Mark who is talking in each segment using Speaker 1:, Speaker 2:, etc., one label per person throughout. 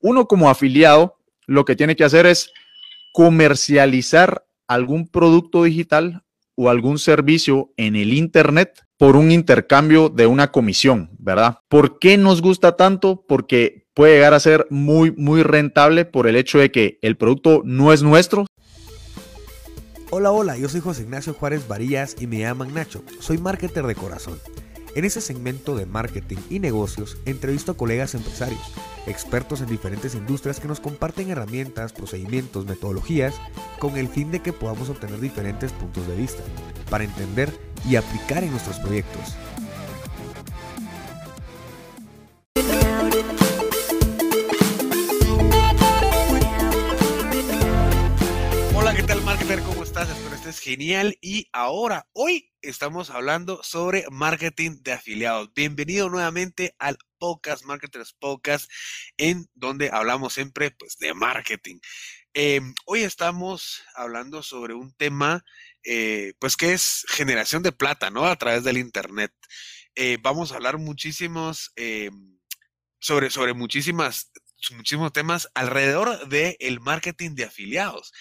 Speaker 1: uno como afiliado lo que tiene que hacer es comercializar algún producto digital o algún servicio en el Internet por un intercambio de una comisión, ¿verdad? ¿Por qué nos gusta tanto? Porque puede llegar a ser muy, muy rentable por el hecho de que el producto no es nuestro.
Speaker 2: Hola, hola, yo soy José Ignacio Juárez Varillas y me llaman Nacho. Soy marketer de corazón. En ese segmento de marketing y negocios entrevisto a colegas empresarios, expertos en diferentes industrias que nos comparten herramientas, procedimientos, metodologías con el fin de que podamos obtener diferentes puntos de vista para entender y aplicar en nuestros proyectos. Hola, ¿qué tal marketer? ¿Cómo estás? Espero estés genial y ahora, hoy estamos hablando sobre marketing de afiliados. Bienvenido nuevamente al Podcast Marketers Podcast, en donde hablamos siempre pues, de marketing. Em, hoy estamos hablando sobre un tema, eh, pues que es generación de plata, ¿no? A través del Internet. Eh, vamos a hablar muchísimos, em, sobre, sobre muchísimas, muchísimos temas alrededor del marketing de afiliados.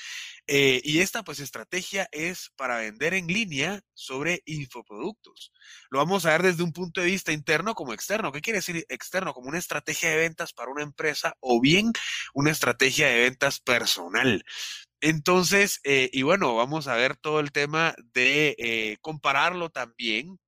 Speaker 2: Eh, y esta pues estrategia es para vender en línea sobre infoproductos. Lo vamos a ver desde un punto de vista interno como externo. ¿Qué quiere decir externo? Como una estrategia de ventas para una empresa o bien una estrategia de ventas personal. Entonces, eh, y bueno, vamos a ver todo el tema de eh, compararlo también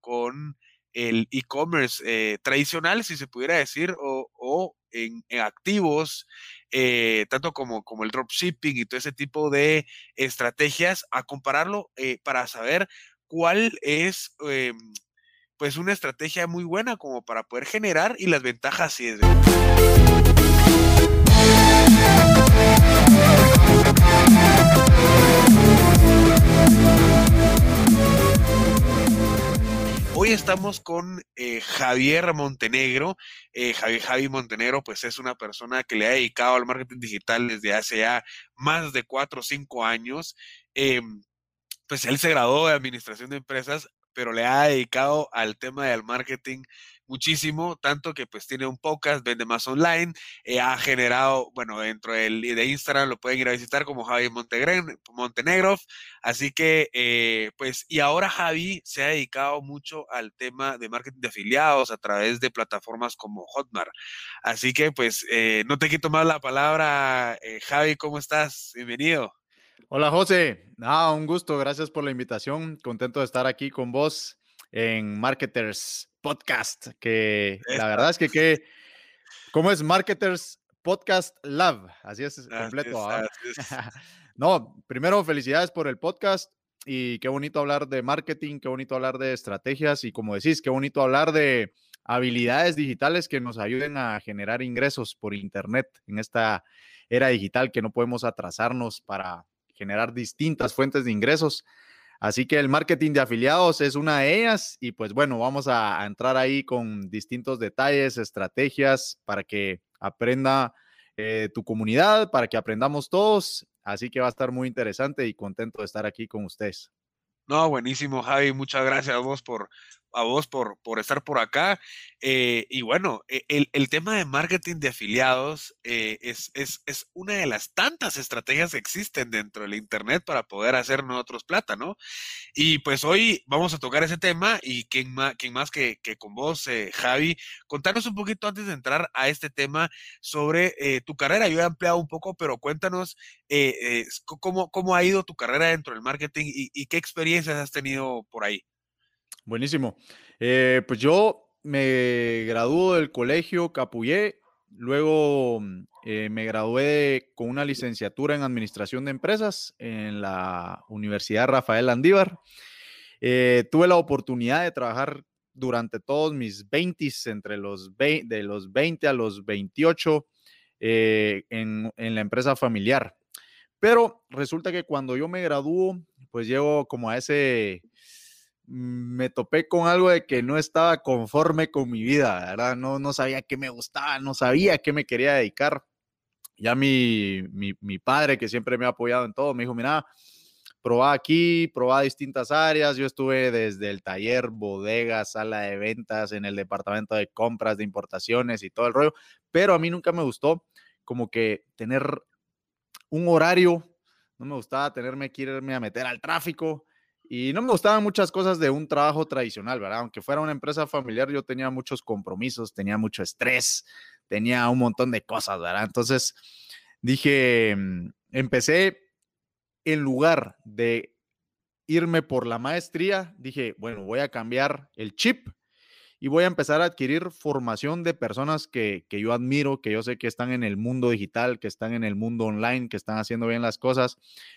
Speaker 2: con el e-commerce tradicional, si se pudiera decir, o, en, activos eh, tanto como, como el dropshipping y todo ese tipo de estrategias, a compararlo eh, para saber cuál es eh, pues una estrategia muy buena como para poder generar y las ventajas si Hoy estamos con eh, Javier Montenegro. Eh, Javi Montenegro, pues es una persona que le ha dedicado al marketing digital desde hace ya más de cuatro o cinco años. Em, pues él se graduó de administración de empresas, pero le ha dedicado al tema del marketing muchísimo, tanto que pues tiene un podcast, vende más online, eh, ha generado, bueno, dentro de Instagram lo pueden ir a visitar como Javi Montenegro, así que eh, pues, y ahora Javi se ha dedicado mucho al tema de marketing de afiliados a través de plataformas como Hotmart, así que pues eh, no te quito más la palabra, Javi, ¿cómo estás? Bienvenido.
Speaker 1: Hola José, ah, un gusto, gracias por la invitación, contento de estar aquí con vos en Marketers Podcast, que la verdad es que, que ¿cómo es Marketers Podcast Love? Así es completo. no, primero felicidades por el podcast y qué bonito hablar de marketing, qué bonito hablar de estrategias y como decís, qué bonito hablar de habilidades digitales que nos ayuden a generar ingresos por Internet en esta era digital que no podemos atrasarnos para generar distintas fuentes de ingresos. Así que el marketing de afiliados es una de ellas y pues bueno, vamos a, entrar ahí con distintos detalles, estrategias para que aprenda eh, tu comunidad, para que aprendamos todos. Así que va a estar muy interesante y contento de estar aquí con ustedes.
Speaker 2: No, buenísimo, Javi. Muchas gracias a vos por, a vos por, por estar por acá. Eh, y bueno, e, el, tema de marketing de afiliados eh, es, es, es, una de las tantas estrategias que existen dentro del Internet para poder hacer nosotros plata, ¿no? Y pues hoy vamos a tocar ese tema y quién más, quién más que, que con vos, eh, Javi, contanos un poquito antes de entrar a este tema sobre tu carrera. Yo he ampliado un poco, pero cuéntanos cómo, cómo ha ido tu carrera dentro del marketing y, y qué experiencias has tenido por ahí.
Speaker 1: Buenísimo. Eh, pues yo me graduó del colegio Capuyé, luego mm, eh, me gradué con una licenciatura en Administración de Empresas en la Universidad Rafael Andívar. Eh, tuve la oportunidad de trabajar durante todos mis 20, entre los de los 20 a los 28 en, en la empresa familiar. Pero resulta que cuando yo me graduó, pues llego como a ese me topé con algo de que no estaba conforme con mi vida, ¿verdad? No, no sabía qué me gustaba, no sabía qué me quería dedicar. Ya mi, mi, mi padre, que siempre me ha apoyado en todo, me dijo, mira, probaba aquí, probaba distintas áreas. Yo estuve desde el taller, bodega, sala de ventas, en el departamento de compras, de importaciones y todo el rollo, pero a mí nunca me gustó como que tener un horario, no me gustaba tenerme que irme a meter al tráfico y no me gustaban muchas cosas de un trabajo tradicional, ¿verdad? Aunque fuera una empresa familiar, yo tenía muchos compromisos, tenía mucho estrés, tenía un montón de cosas, ¿verdad? Entonces dije, mm, empecé en lugar de irme por la maestría, dije, bueno, voy a cambiar el chip y voy a empezar a adquirir formación de personas que, yo admiro, que yo sé que están en el mundo digital, que están en el mundo online, que están haciendo bien las cosas.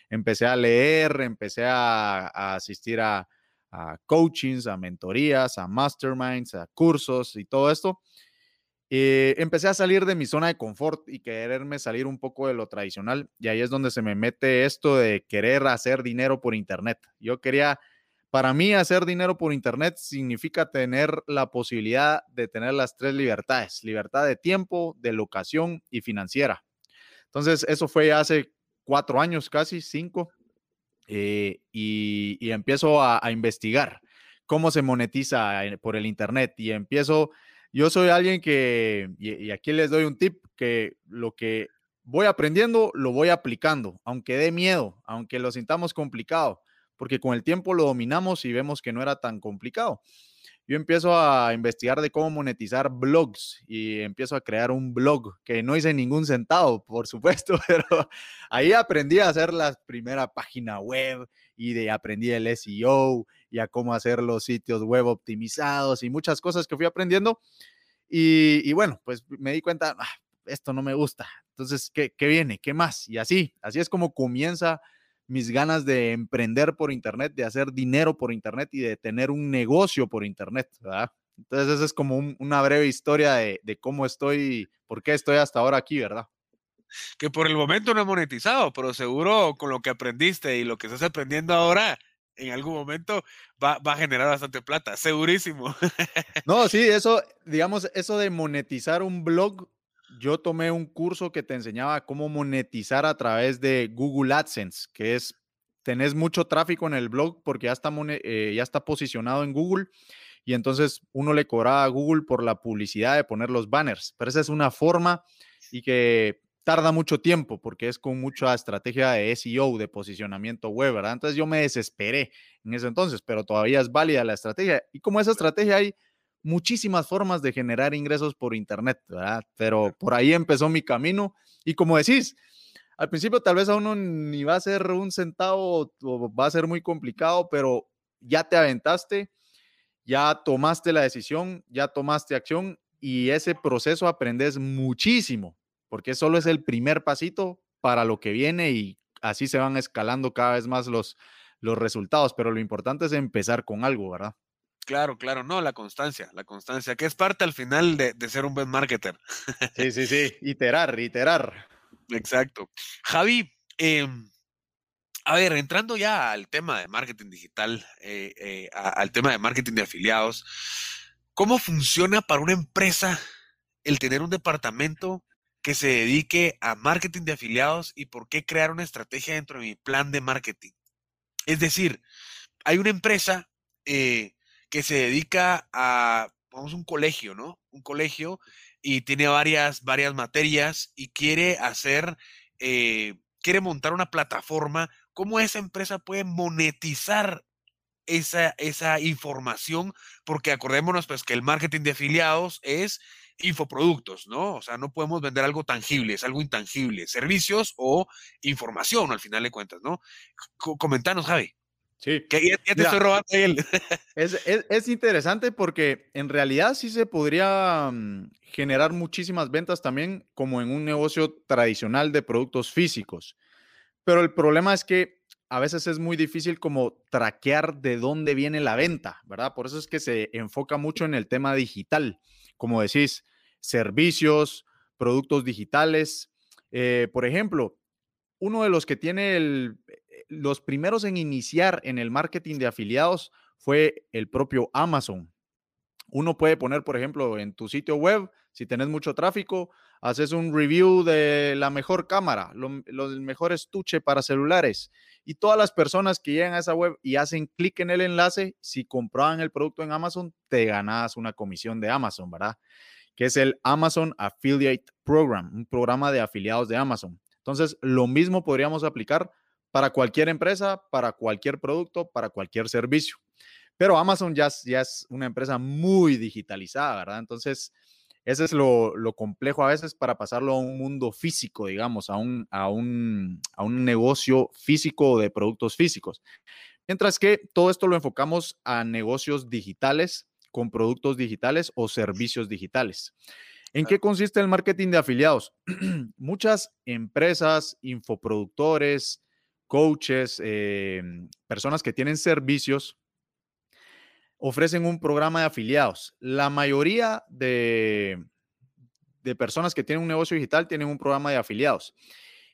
Speaker 1: Empecé a leer, empecé a, asistir a, a coachings, a mentorías, a masterminds, a cursos y todo esto. Eh, empecé a salir de mi zona de confort y quererme salir un poco de lo tradicional. Y ahí es donde se me mete esto de querer hacer dinero por Internet. Yo quería, para mí, hacer dinero por Internet significa tener la posibilidad de tener las tres libertades. Libertad de tiempo, de locación y financiera. Entonces, eso fue hace cuatro años, casi cinco. Eh, y, empiezo a, investigar cómo se monetiza eh, por el Internet y empiezo yo soy alguien que, y, aquí les doy un tip, que lo que voy aprendiendo, lo voy aplicando, aunque dé miedo, aunque lo sintamos complicado, porque con el tiempo lo dominamos y vemos que no era tan complicado. Yo empiezo a investigar de cómo monetizar blogs y empiezo a crear un blog que no hice ningún centavo, por supuesto, pero ahí aprendí a hacer la primera página web y de aprendí el SEO y a cómo hacer los sitios web optimizados y muchas cosas que fui aprendiendo. Y, bueno, pues me di cuenta, ah, esto no me gusta. Entonces, ¿qué, ¿qué, viene? ¿Qué más? Y así, así es como comienza mis ganas de emprender por Internet, de hacer dinero por Internet y de tener un negocio por Internet, ¿verdad? Entonces, esa es como una breve historia de, de cómo estoy, por qué estoy hasta ahora aquí, ¿verdad?
Speaker 2: que por el momento no he monetizado, pero seguro con lo que aprendiste y lo que estás aprendiendo ahora, en algún momento va, a generar bastante plata, segurísimo.
Speaker 1: No, sí, eso, digamos, eso de monetizar un blog, yo tomé un curso que te enseñaba cómo monetizar a través de Google AdSense, que es, tenés mucho tráfico en el blog porque ya está, eh, ya está posicionado en Google y entonces uno le cobraba a Google por la publicidad de poner los banners, pero esa es una forma y que tarda mucho tiempo porque es con mucha estrategia de SEO, de posicionamiento web, ¿verdad? Entonces yo me desesperé en ese entonces, pero todavía es válida la estrategia. Y como esa estrategia hay muchísimas formas de generar ingresos por Internet, ¿verdad? Pero por ahí empezó mi camino. Y como decís, al principio tal vez a uno ni va a ser un centavo o va a ser muy complicado, pero ya te aventaste, ya tomaste la decisión, ya tomaste acción y ese proceso aprendes muchísimo porque solo es el primer pasito para lo que viene y así se van escalando cada vez más los, los resultados, pero lo importante es empezar con algo, ¿verdad?
Speaker 2: Claro, claro, no, la constancia, la constancia, que es parte al final de, ser un buen marketer.
Speaker 1: Sí, sí, sí, iterar, iterar.
Speaker 2: Exacto. Javi, em, a ver, entrando ya al tema de marketing digital, eh, eh, al tema de marketing de afiliados, ¿cómo funciona para una empresa el tener un departamento que se dedique a marketing de afiliados y por qué crear una estrategia dentro de mi plan de marketing. Es decir, hay una empresa eh, que se dedica a, vamos, un colegio, ¿no? Un colegio y tiene varias, varias materias y quiere hacer, eh, quiere montar una plataforma. ¿Cómo esa empresa puede monetizar esa, esa información? Porque acordémonos pues que el marketing de afiliados es infoproductos, ¿no? O sea, no podemos vender algo tangible, es algo intangible, servicios o información al final de cuentas, ¿no? comentanos, Javi.
Speaker 1: Sí.
Speaker 2: Que ya, te estoy robando él.
Speaker 1: Es, es, interesante porque en realidad sí se podría mm, generar muchísimas ventas también como en un negocio tradicional de productos físicos. Pero el problema es que a veces es muy difícil como traquear de dónde viene la venta, ¿verdad? Por eso es que se enfoca mucho en el tema digital como decís, servicios, productos digitales. Eh, por ejemplo, uno de los que tiene eh, los primeros en iniciar en el marketing de afiliados fue el propio Amazon. Uno puede poner, por ejemplo, en tu sitio web, si tenés mucho tráfico, haces un review de la mejor cámara, los mejores estuche para celulares. Y todas las personas que llegan a esa web y hacen clic en el enlace, si compraban el producto en Amazon, te ganas una comisión de Amazon, ¿verdad? Que es el Amazon Affiliate Program, un programa de afiliados de Amazon. Entonces, lo mismo podríamos aplicar para cualquier empresa, para cualquier producto, para cualquier servicio. Pero Amazon ya, ya es una empresa muy digitalizada, ¿verdad? Entonces, ese es lo, complejo a veces para pasarlo a un mundo físico, digamos, a un, a un, a un negocio físico de productos físicos. Mientras que todo esto lo enfocamos a negocios digitales con productos digitales o servicios digitales. ¿En qué consiste el marketing de afiliados? Muchas empresas, infoproductores, coaches, em, personas que tienen servicios, ofrecen un programa de afiliados. La mayoría de, de personas que tienen un negocio digital tienen un programa de afiliados.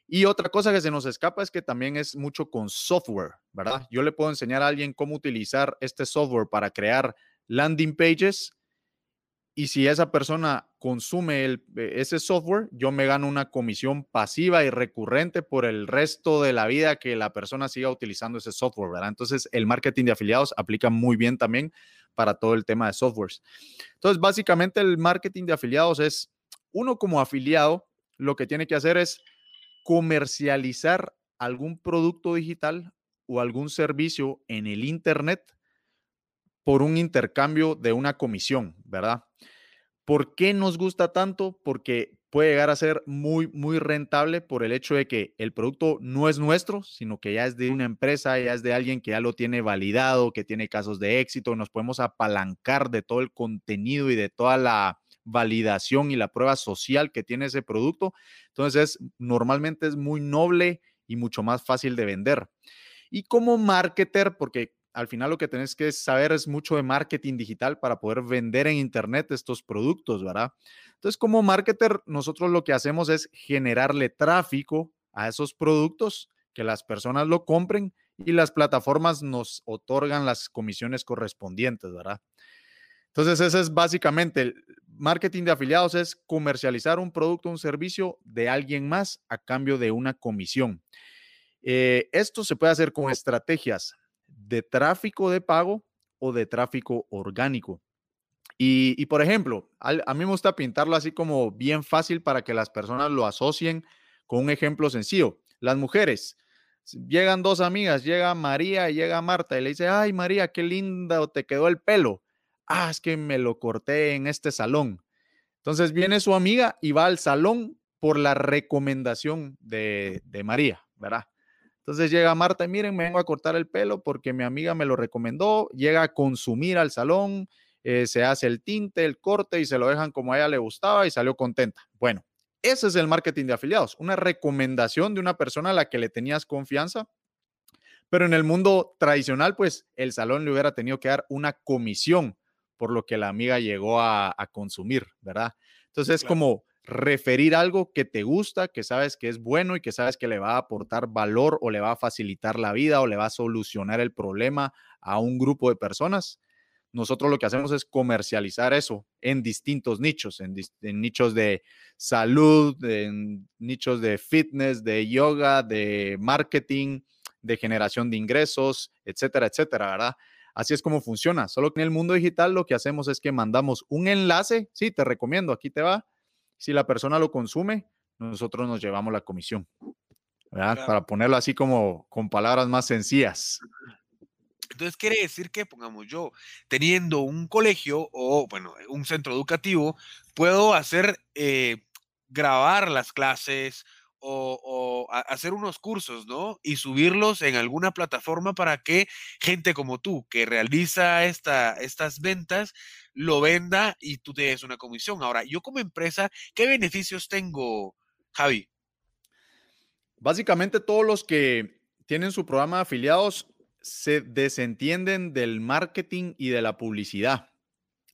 Speaker 1: Y otra cosa que se nos escapa es que también es mucho con software, ¿verdad? Yo le puedo enseñar a alguien cómo utilizar este software para crear landing pages y si esa persona consume eh, ese software, yo me gano una comisión pasiva y recurrente por el resto de la vida que la persona siga utilizando ese software, ¿verdad? Entonces, el marketing de afiliados aplica muy bien también para todo el tema de softwares. Entonces, básicamente el marketing de afiliados es, uno como afiliado, lo que tiene que hacer es comercializar algún producto digital o algún servicio en el Internet por un intercambio de una comisión, ¿verdad? ¿Por qué nos gusta tanto? Porque puede llegar a ser muy, muy rentable por el hecho de que el producto no es nuestro, sino que ya es de una empresa, ya es de alguien que ya lo tiene validado, que tiene casos de éxito, nos podemos apalancar de todo el contenido y de toda la validación y la prueba social que tiene ese producto. Entonces, normalmente es muy noble y mucho más fácil de vender. Y como marketer, porque al final lo que tenés que saber es mucho de marketing digital para poder vender en Internet estos productos, ¿verdad? Entonces, como marketer, nosotros lo que hacemos es generarle tráfico a esos productos, que las personas lo compren y las plataformas nos otorgan las comisiones correspondientes, ¿verdad? Entonces, ese es básicamente el marketing de afiliados, es comercializar un producto, un servicio de alguien más a cambio de una comisión. Eh, esto se puede hacer con estrategias de tráfico de pago o de tráfico orgánico. Y, por ejemplo, a, mí me gusta pintarlo así como bien fácil para que las personas lo asocien con un ejemplo sencillo. Las mujeres, llegan dos amigas, llega María y llega Marta y le dice, ay María, qué linda te quedó el pelo. Ah, es que me lo corté en este salón. Entonces viene su amiga y va al salón por la recomendación de, de María, ¿verdad? Entonces llega Marta y miren, me vengo a cortar el pelo porque mi amiga me lo recomendó, llega a consumir al salón, eh, se hace el tinte, el corte y se lo dejan como a ella le gustaba y salió contenta. Bueno, ese es el marketing de afiliados, una recomendación de una persona a la que le tenías confianza, pero en el mundo tradicional, pues el salón le hubiera tenido que dar una comisión por lo que la amiga llegó a, consumir, ¿verdad? Entonces es como referir algo que te gusta, que sabes que es bueno y que sabes que le va a aportar valor o le va a facilitar la vida o le va a solucionar el problema a un grupo de personas. Nosotros lo que hacemos es comercializar eso en distintos nichos, en, nichos de salud, en nichos de fitness, de yoga, de marketing, de generación de ingresos, etcétera, etcétera, ¿verdad? Así es como funciona. Solo que en el mundo digital lo que hacemos es que mandamos un enlace, sí, te recomiendo, aquí te va, si la persona lo consume, nosotros nos llevamos la comisión. Para ponerlo así como con palabras más sencillas.
Speaker 2: Entonces quiere decir que, pongamos yo, teniendo un colegio o, bueno, un centro educativo, puedo hacer, eh, grabar las clases o, hacer unos cursos, ¿no? Y subirlos en alguna plataforma para que gente como tú, que realiza esta, estas ventas, lo venda y tú te des una comisión. Ahora, yo como empresa, ¿qué beneficios tengo, Javi?
Speaker 1: Básicamente todos los que tienen su programa de afiliados se desentienden del marketing y de la publicidad,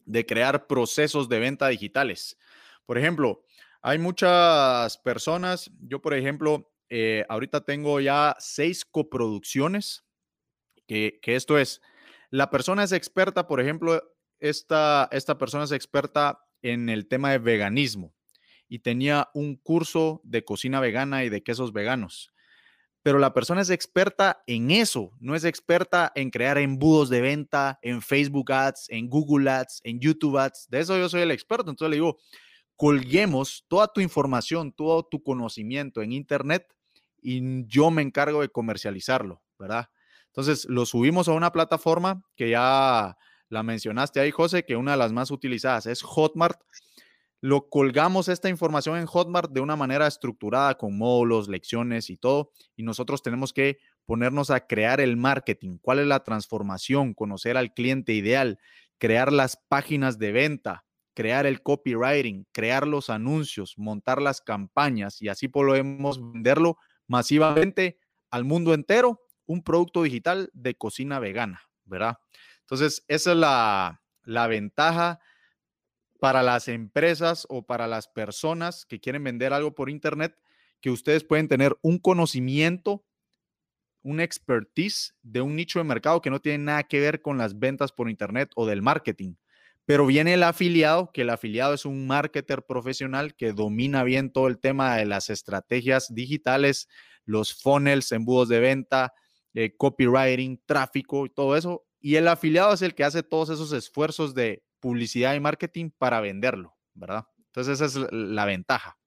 Speaker 1: de crear procesos de venta digitales. Por ejemplo, hay muchas personas, yo por ejemplo, eh, ahorita tengo ya seis coproducciones, que, que, esto es, la persona es experta, por ejemplo, esta, esta persona es experta en el tema de veganismo y tenía un curso de cocina vegana y de quesos veganos. Pero la persona es experta en eso, no es experta en crear embudos de venta, en Facebook Ads, en Google Ads, en YouTube Ads. De eso yo soy el experto. Entonces le digo, colguemos toda tu información, todo tu conocimiento en Internet y yo me encargo de comercializarlo, ¿verdad? Entonces lo subimos a una plataforma que ya la mencionaste ahí, José, que una de las más utilizadas es Hotmart. Lo colgamos esta información en Hotmart de una manera estructurada con módulos, lecciones y todo. Y nosotros tenemos que ponernos a crear el marketing, cuál es la transformación, conocer al cliente ideal, crear las páginas de venta, crear el copywriting, crear los anuncios, montar las campañas y así podemos venderlo masivamente al mundo entero, un producto digital de cocina vegana, ¿verdad? Entonces, esa es la, ventaja para las empresas o para las personas que quieren vender algo por Internet, que ustedes pueden tener un conocimiento, un expertise de un nicho de mercado que no tiene nada que ver con las ventas por Internet o del marketing. Pero viene el afiliado, que el afiliado es un marketer profesional que domina bien todo el tema de las estrategias digitales, los funnels, embudos de venta, eh, copywriting, tráfico y todo eso. Y el afiliado es el que hace todos esos esfuerzos de publicidad y marketing para venderlo, ¿verdad? Entonces esa es la ventaja.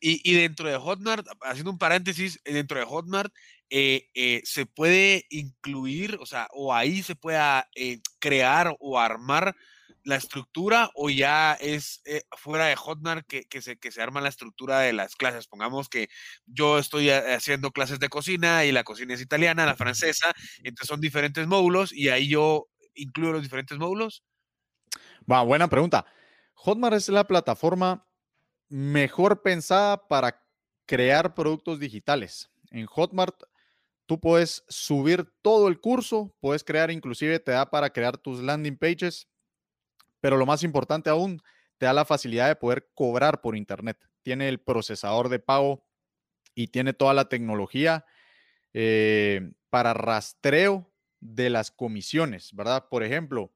Speaker 2: Y, dentro de Hotmart, haciendo un paréntesis, dentro de Hotmart eh, eh, se puede incluir, o sea, o ahí se pueda eh, crear o armar la estructura o ya es fuera de Hotmart que, que, se, que se arma la estructura de las clases. Pongamos que yo estoy haciendo clases de cocina y la cocina es italiana, la francesa, entonces son diferentes módulos y ahí yo incluyo los diferentes módulos
Speaker 1: buena pregunta. Hotmart es la plataforma mejor pensada para crear productos digitales. En Hotmart tú puedes subir todo el curso, puedes crear, inclusive te da para crear tus landing pages, pero lo más importante aún, te da la facilidad de poder cobrar por Internet. Tiene el procesador de pago y tiene toda la tecnología eh, para rastreo de las comisiones, ¿verdad? Por ejemplo,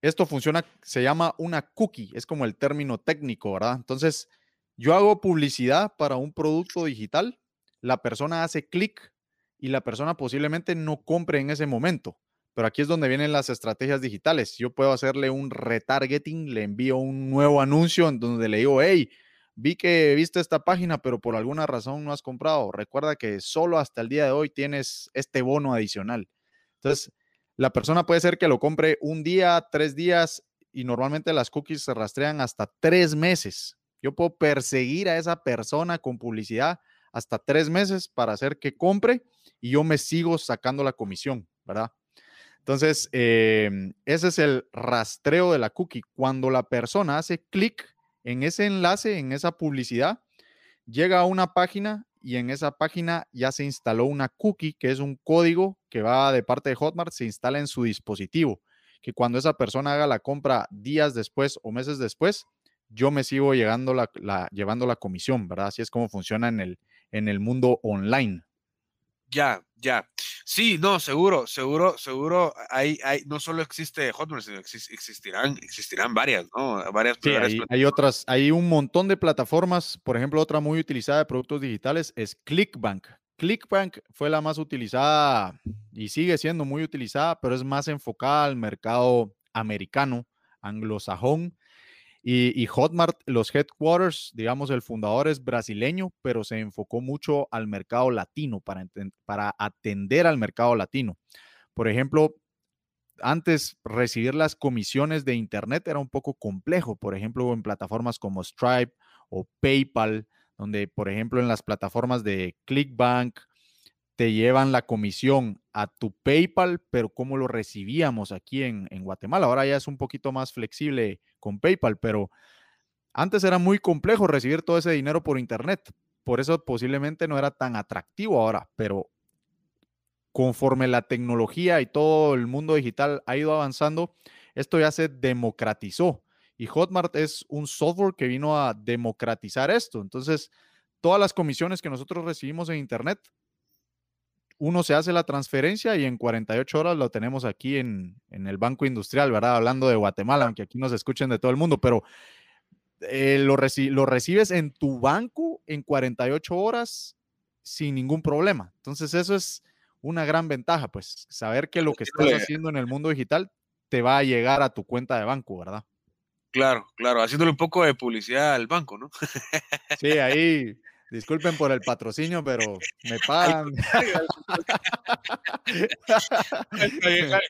Speaker 1: esto funciona, se llama una cookie, es como el término técnico, ¿verdad? Entonces, yo hago publicidad para un producto digital, la persona hace clic y la persona posiblemente no compre en ese momento. Pero aquí es donde vienen las estrategias digitales. Yo puedo hacerle un retargeting, le envío un nuevo anuncio en donde le digo, hey, vi que viste esta página, pero por alguna razón no has comprado. Recuerda que solo hasta el día de hoy tienes este bono adicional. Entonces, la persona puede ser que lo compre un día, tres días y normalmente las cookies se rastrean hasta tres meses. Yo puedo perseguir a esa persona con publicidad hasta tres meses para hacer que compre y yo me sigo sacando la comisión, ¿verdad? Entonces, em, ese es el rastreo de la cookie. Cuando la persona hace clic en ese enlace, en esa publicidad, llega a una página y en esa página ya se instaló una cookie, que es un código que va de parte de Hotmart, se instala en su dispositivo, que cuando esa persona haga la compra días después o meses después, yo me sigo llevando la comisión, ¿verdad? Así es como funciona en el mundo online.
Speaker 2: Ya, ya. Sí, no, seguro, seguro, seguro. Hay, hay, no solo existe Hotmart, sino existirán, existirán varias, ¿no? Varias.
Speaker 1: Sí, hay, otras, hay un montón de plataformas. Por ejemplo, otra muy utilizada de productos digitales es ClickBank. ClickBank fue la más utilizada y sigue siendo muy utilizada, pero es más enfocada al mercado americano, anglosajón. Y, Hotmart, los headquarters, digamos, el fundador es brasileño, pero se enfocó mucho al mercado latino para, atender al mercado latino. Por ejemplo, antes recibir las comisiones de Internet era un poco complejo, por ejemplo, en plataformas como Stripe o PayPal, donde, por ejemplo, en las plataformas de ClickBank te llevan la comisión a tu PayPal, pero ¿cómo lo recibíamos aquí en, en Guatemala? Ahora ya es un poquito más flexible con PayPal, pero antes era muy complejo recibir todo ese dinero por Internet. Por eso posiblemente no era tan atractivo ahora, pero conforme la tecnología y todo el mundo digital ha ido avanzando, esto ya se democratizó. Y Hotmart es un software que vino a democratizar esto. Entonces, todas las comisiones que nosotros recibimos en Internet uno se hace la transferencia y en 48 horas lo tenemos aquí en, el Banco Industrial, ¿verdad? Hablando de Guatemala, aunque aquí nos escuchen de todo el mundo, pero eh, lo, lo recibes en tu banco en 48 horas sin ningún problema. Entonces eso es una gran ventaja, pues saber que lo que estás haciendo en el mundo digital te va a llegar a tu cuenta de banco, ¿verdad?
Speaker 2: Claro, claro, haciéndole un poco de publicidad al banco, ¿no?
Speaker 1: Sí, ahí, disculpen por el patrocinio, pero me pagan.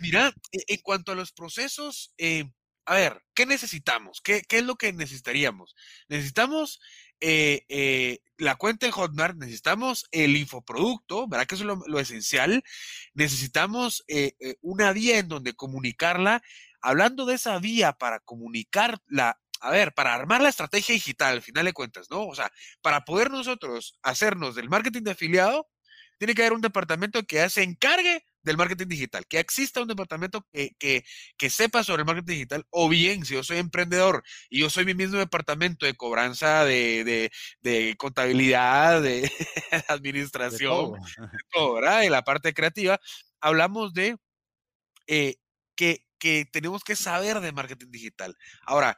Speaker 2: Mira, e, en cuanto a los procesos, eh, a ver, ¿qué necesitamos? ¿Qué, ¿Qué, es lo que necesitaríamos? Necesitamos eh, eh, la cuenta en Hotmart, necesitamos el infoproducto, ¿verdad? Que eso es lo, esencial. Necesitamos una vía en donde comunicarla hablando de esa vía para comunicarla, a ver, para armar la estrategia digital, al final de cuentas, ¿no? O sea, para poder nosotros hacernos del marketing de afiliado, tiene que haber un departamento que se encargue del marketing digital, que exista un departamento que, que, sepa sobre el marketing digital, o bien, si yo soy emprendedor y yo soy mi mismo departamento de cobranza, de, de, contabilidad, de administración, de todo. ¿verdad? De la parte creativa, hablamos de eh, que que tenemos que saber de marketing digital. Ahora,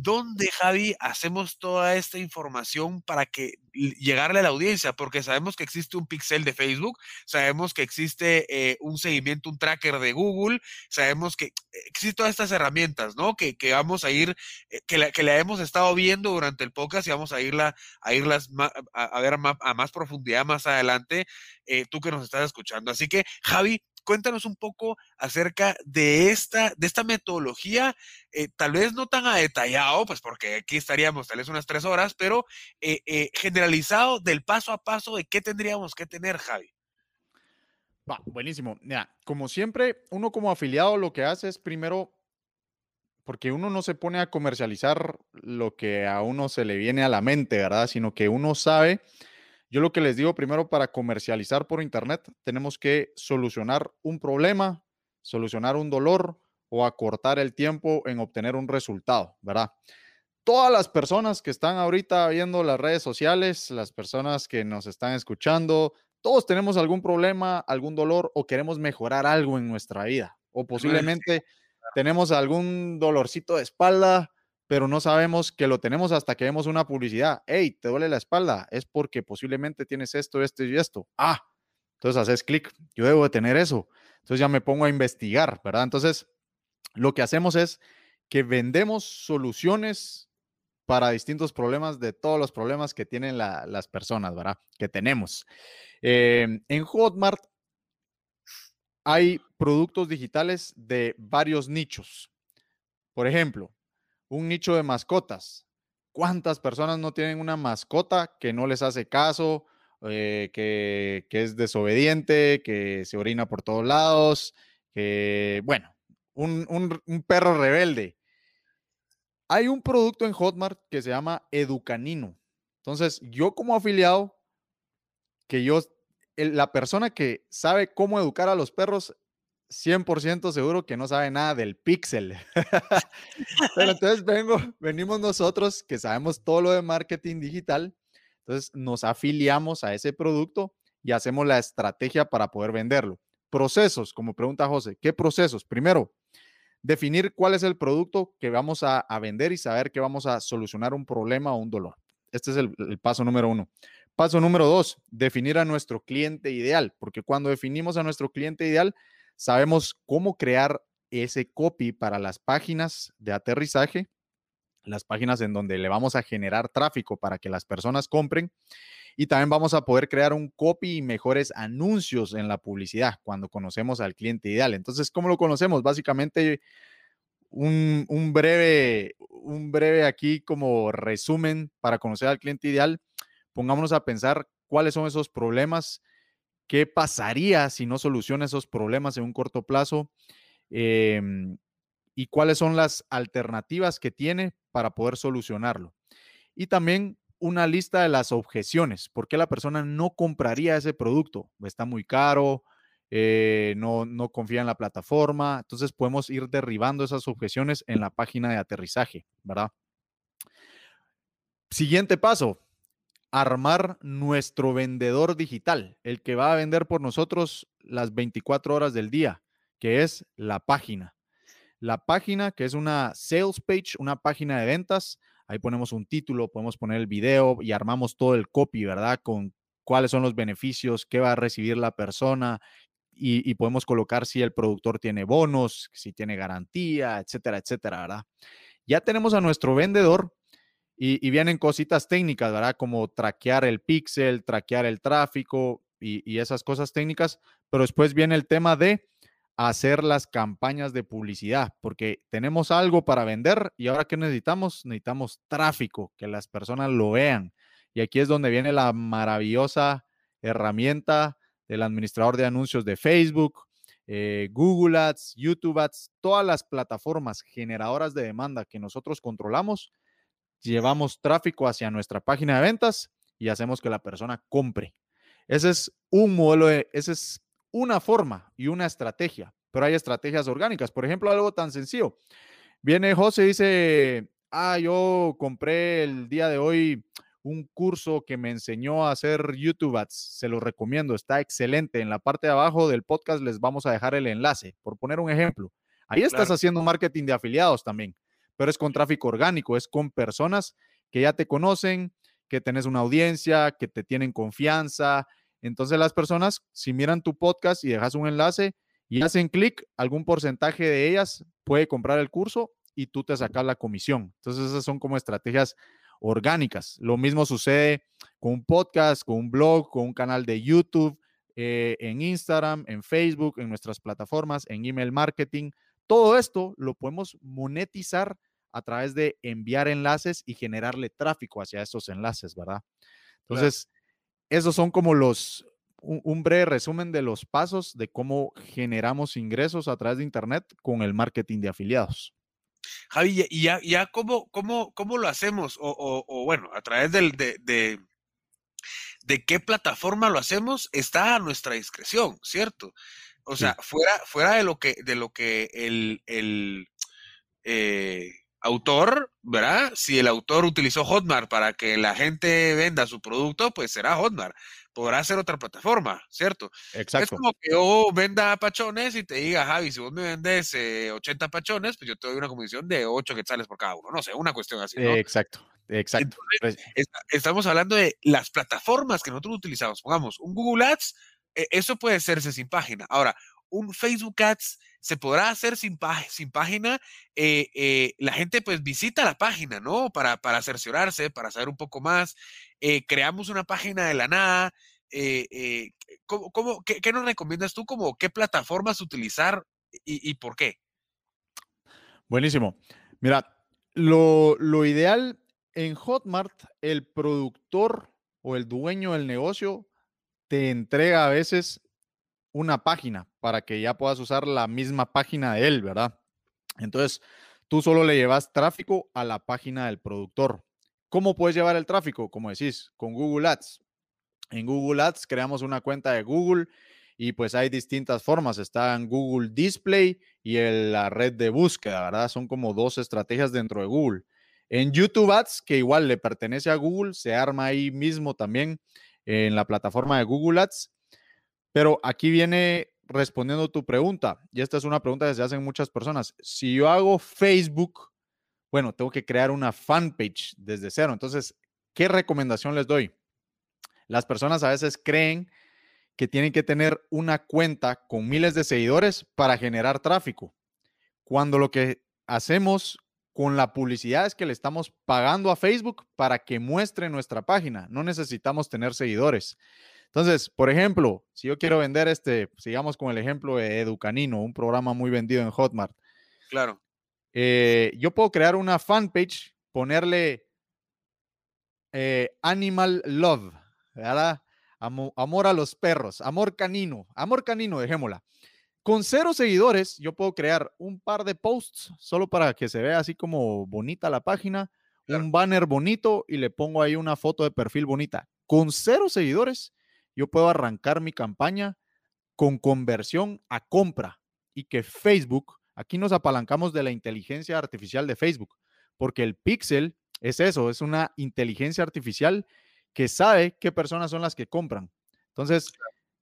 Speaker 2: ¿dónde, Javi, hacemos toda esta información para que llegarle a la audiencia? Porque sabemos que existe un pixel de Facebook, sabemos que existe eh, un seguimiento, un tracker de Google, sabemos que existen todas estas herramientas, ¿no? Que, vamos a ir, eh, que, la, que hemos estado viendo durante el podcast y vamos a irla, a irlas a, ver a más, profundidad más adelante, eh, tú que nos estás escuchando. Así que, Javi, cuéntanos un poco acerca de esta, de esta metodología, eh, tal vez no tan a detallado, pues porque aquí estaríamos tal vez unas tres horas, pero eh, eh, generalizado del paso a paso de qué tendríamos que tener, Javi.
Speaker 1: Va, buenísimo. Como siempre, uno como afiliado lo que hace es primero, porque uno no se pone a comercializar lo que a uno se le viene a la mente, ¿verdad? Sino que uno sabe yo lo que les digo primero para comercializar por Internet, tenemos que solucionar un problema, solucionar un dolor o acortar el tiempo en obtener un resultado, ¿verdad? Todas las personas que están ahorita viendo las redes sociales, las personas que nos están escuchando, todos tenemos algún problema, algún dolor o queremos mejorar algo en nuestra vida. O posiblemente tenemos algún dolorcito de espalda, pero no sabemos que lo tenemos hasta que vemos una publicidad. Hey, ¿te duele la espalda? Es porque posiblemente tienes esto, esto y esto. Ah, entonces haces clic, yo debo de tener eso. Entonces ya me pongo a investigar, ¿verdad? Entonces, lo que hacemos es que vendemos soluciones para distintos problemas de todos los problemas que tienen las personas, ¿verdad? Que tenemos. Em, en Hotmart hay productos digitales de varios nichos. Por ejemplo, un nicho de mascotas. ¿Cuántas personas no tienen una mascota que no les hace caso, eh, que, es desobediente, que se orina por todos lados, que, bueno, un, un perro rebelde? Hay un producto en Hotmart que se llama Educanino. Entonces, yo como afiliado, que yo, la persona que sabe cómo educar a los perros 100% seguro que no sabe nada del pixel. Pero entonces vengo, venimos nosotros que sabemos todo lo de marketing digital, entonces nos afiliamos a ese producto y hacemos la estrategia para poder venderlo. Procesos, como pregunta José, ¿qué procesos? Primero, definir cuál es el producto que vamos a, vender y saber que vamos a solucionar un problema o un dolor. Este es el, el paso número uno. Paso número dos, definir a nuestro cliente ideal, porque cuando definimos a nuestro cliente ideal, Sabemos cómo crear ese copy para las páginas de aterrizaje, las páginas en donde le vamos a generar tráfico para que las personas compren. Y también vamos a poder crear un copy y mejores anuncios en la publicidad cuando conocemos al cliente ideal. Entonces, ¿cómo lo conocemos? Básicamente, un, breve, un breve aquí como resumen para conocer al cliente ideal. Pongámonos a pensar cuáles son esos problemas ¿Qué pasaría si no soluciona esos problemas en un corto plazo? Em, ¿Y cuáles son las alternativas que tiene para poder solucionarlo? Y también una lista de las objeciones. ¿Por qué la persona no compraría ese producto? Está muy caro, eh, no, no confía en la plataforma. Entonces podemos ir derribando esas objeciones en la página de aterrizaje, ¿verdad? Siguiente paso, armar nuestro vendedor digital, el que va a vender por nosotros las 24 horas del día, que es la página. la página, que es una sales page, una página de ventas. Ahí ponemos un título, podemos poner el video y armamos todo el copy, ¿verdad? Con cuáles son los beneficios, qué va a recibir la persona y, podemos colocar si el productor tiene bonos, si tiene garantía, etcétera, etcétera, ¿verdad? Ya tenemos a nuestro vendedor y, vienen cositas técnicas, ¿verdad? Como traquear el pixel, traquear el tráfico y esas cosas técnicas, pero después viene el tema de hacer las campañas de publicidad, porque tenemos algo para vender y ahora ¿qué necesitamos? Necesitamos tráfico, que las personas lo vean. Y aquí es donde viene la maravillosa herramienta del administrador de anuncios de Facebook, eh, Google Ads, YouTube Ads, todas las plataformas generadoras de demanda que nosotros controlamos, llevamos tráfico hacia nuestra página de ventas y hacemos que la persona compre. Ese es un modelo, de, ese es una forma y una estrategia, pero hay estrategias orgánicas. Por ejemplo, algo tan sencillo. Viene José y dice, ah, yo compré el día de hoy un curso que me enseñó a hacer YouTube Ads. Se lo recomiendo, está excelente. En la parte de abajo del podcast les vamos a dejar el enlace, por poner un ejemplo. Ahí estás haciendo marketing de afiliados también, pero es con tráfico orgánico, es con personas que ya te conocen, que tenés una audiencia, que te tienen confianza, entonces las personas, si miran tu podcast y dejas un enlace y hacen clic, algún porcentaje de ellas puede comprar el curso y tú te sacas la comisión. Entonces esas son como estrategias orgánicas. Lo mismo sucede con un podcast, con un blog, con un canal de YouTube, eh, en Instagram, en Facebook, en nuestras plataformas, en email marketing. Todo esto lo podemos monetizar a través de enviar enlaces y generarle tráfico hacia esos enlaces, ¿verdad? Entonces, esos son como los, un, breve resumen de los pasos de cómo generamos ingresos a través de Internet con el marketing de afiliados.
Speaker 2: Javi, y ya, ya cómo, cómo, cómo lo hacemos, o, o, bueno, a través del, de, de, de, qué plataforma lo hacemos, está a nuestra discreción, ¿cierto? O sea, fuera, fuera de lo que, de lo que el, el eh, autor, ¿verdad? Si el autor utilizó Hotmart para que la gente venda su producto, pues será Hotmart. Podrá ser otra plataforma, ¿cierto? Exacto. Es como que yo venda pachones y te diga, Javi, si vos me vendes 80 eh, pachones, pues yo te doy una comisión de 8 quetzales por cada uno. No sé, una cuestión así. ¿no?
Speaker 1: exacto, exacto.
Speaker 2: estamos hablando de las plataformas que nosotros utilizamos. Pongamos un Google Ads, e, eso puede hacerse sin página. Ahora, un Facebook Ads se podrá hacer sin, sin página. Eh, eh, la gente pues visita la página, ¿no? Para, para cerciorarse, para saber un poco más. Eh, creamos una página de la nada. ¿cómo, qué, nos recomiendas tú? Como, ¿Qué plataformas utilizar y, por qué?
Speaker 1: Buenísimo. Mira, lo, lo ideal en Hotmart, el productor o el dueño del negocio te entrega a veces una página para que ya puedas usar la misma página de él, ¿verdad? Entonces, tú solo le llevas tráfico a la página del productor. ¿Cómo puedes llevar el tráfico? Como decís, con Google Ads. En Google Ads creamos una cuenta de Google y pues hay distintas formas. Está en Google Display y en la red de búsqueda, ¿verdad? Son como dos estrategias dentro de Google. En YouTube Ads, que igual le pertenece a Google, se arma ahí mismo también en la plataforma de Google Ads pero aquí viene respondiendo tu pregunta, y esta es una pregunta que se hacen muchas personas. Si yo hago Facebook, bueno, tengo que crear una fanpage desde cero. Entonces, ¿qué recomendación les doy? Las personas a veces creen que tienen que tener una cuenta con miles de seguidores para generar tráfico, cuando lo que hacemos con la publicidad es que le estamos pagando a Facebook para que muestre nuestra página. No necesitamos tener seguidores. Entonces, por ejemplo, si yo quiero vender este, sigamos con el ejemplo de Educanino, un programa muy vendido en Hotmart.
Speaker 2: Claro.
Speaker 1: Eh, yo puedo crear una fanpage, ponerle eh, Animal Love, ¿verdad? amor a los perros, amor canino, amor canino, dejémosla. Con cero seguidores, yo puedo crear un par de posts solo para que se vea así como bonita la página, un banner bonito y le pongo ahí una foto de perfil bonita. Con cero seguidores, yo puedo arrancar mi campaña con conversión a compra y que Facebook, aquí nos apalancamos de la inteligencia artificial de Facebook, porque el pixel es eso, es una inteligencia artificial que sabe qué personas son las que compran. Entonces,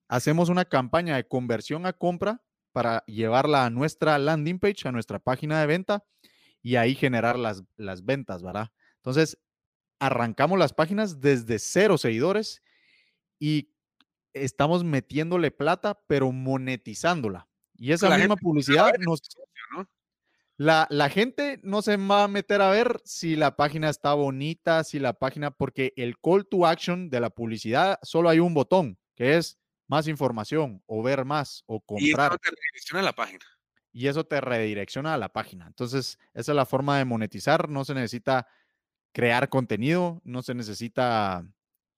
Speaker 1: hacemos una campaña de conversión a compra para llevarla a nuestra landing page, a nuestra página de venta y ahí generar las, las ventas, ¿verdad? Entonces, arrancamos las páginas desde cero seguidores y estamos metiéndole plata, pero monetizándola. Y esa misma publicidad nos... La, la, gente no se va a meter a ver si la página está bonita, si la página, porque el call to action de la publicidad solo hay un botón, que es más información o ver más o comprar.
Speaker 2: Y eso te redirecciona a la página.
Speaker 1: Y eso te redirecciona a la página. Entonces, esa es la forma de monetizar. No se necesita crear contenido, no se necesita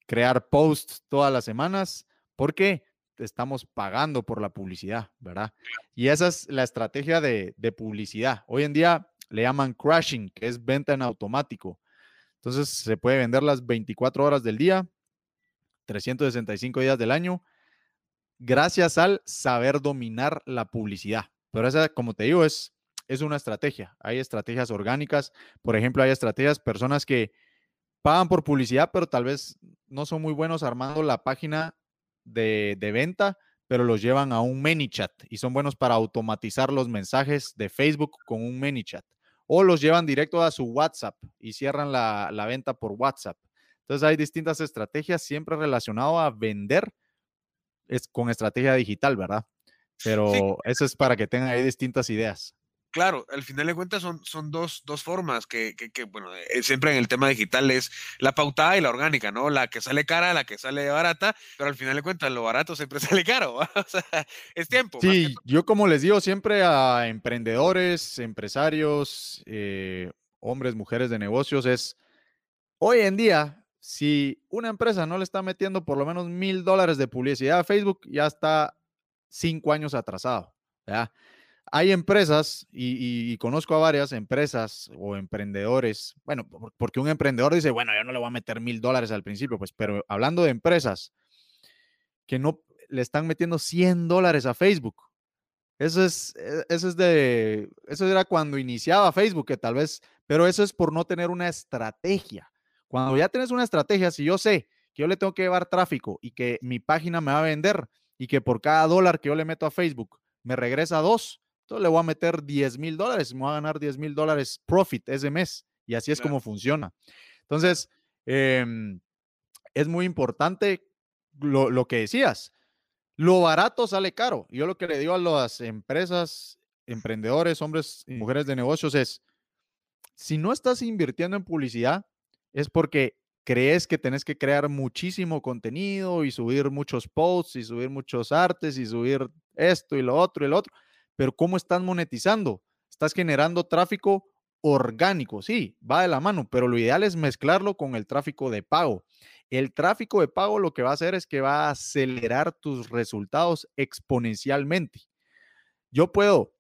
Speaker 1: crear posts todas las semanas, porque estamos pagando por la publicidad, ¿verdad? Y esa es la estrategia de, publicidad. Hoy en día le llaman crashing, que es venta en automático. Entonces se puede vender las 24 horas del día, 365 días del año, gracias al saber dominar la publicidad. Pero esa, como te digo, es es una estrategia. Hay estrategias orgánicas. Por ejemplo, hay estrategias, personas que pagan por publicidad, pero tal vez no son muy buenos armando la página de, venta, pero los llevan a un ManyChat y son buenos para automatizar los mensajes de Facebook con un ManyChat. O los llevan directo a su WhatsApp y cierran la, venta por WhatsApp. Entonces hay distintas estrategias siempre relacionado a vender es con estrategia digital, ¿verdad? Pero eso es para que tengan ahí distintas ideas.
Speaker 2: Claro, al final de cuentas son, son dos, dos formas que, que, que, bueno, eh, siempre en el tema digital es la pautada y la orgánica, ¿no? La que sale cara, la que sale barata, pero al final de cuentas lo barato siempre sale caro, o sea, es tiempo.
Speaker 1: Sí, yo como les digo siempre a emprendedores, empresarios, eh, hombres, mujeres de negocios, es hoy en día, si una empresa no le está metiendo por lo menos mil dólares de publicidad a Facebook, ya está cinco años atrasado, ¿ya? Hay empresas, y, conozco a varias empresas o emprendedores, bueno, porque un emprendedor dice, bueno, yo no le voy a meter mil dólares al principio, pues, pero hablando de empresas que no le están metiendo 100 dólares a Facebook. Eso es, e, eso es de, eso era cuando iniciaba Facebook, que tal vez, pero eso es por no tener una estrategia. Cuando ya tienes una estrategia, si yo sé que yo le tengo que llevar tráfico y que mi página me va a vender y que por cada dólar que yo le meto a Facebook me regresa dos, entonces le voy a meter 10 mil dólares, me voy a ganar 10 mil dólares profit ese mes. Y así es como funciona. Entonces, em, es muy importante lo, lo, que decías. Lo barato sale caro. Yo lo que le digo a las empresas, emprendedores, hombres y mujeres de negocios es, si no estás invirtiendo en publicidad, es porque crees que tenés que crear muchísimo contenido y subir muchos posts y subir muchos artes y subir esto y lo otro y lo otro pero ¿cómo estás monetizando? Estás generando tráfico orgánico, sí, va de la mano, pero lo ideal es mezclarlo con el tráfico de pago. El tráfico de pago lo que va a hacer es que va a acelerar tus resultados exponencialmente. Yo puedo,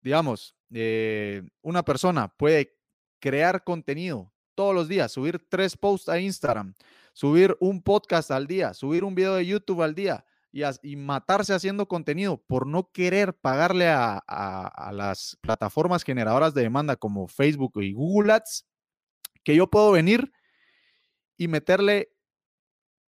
Speaker 1: digamos, eh, una persona puede crear contenido todos los días, subir tres posts a Instagram, subir un podcast al día, subir un video de YouTube al día, y, matarse haciendo contenido por no querer pagarle a, las plataformas generadoras de demanda como Facebook y Google Ads, que yo puedo venir y meterle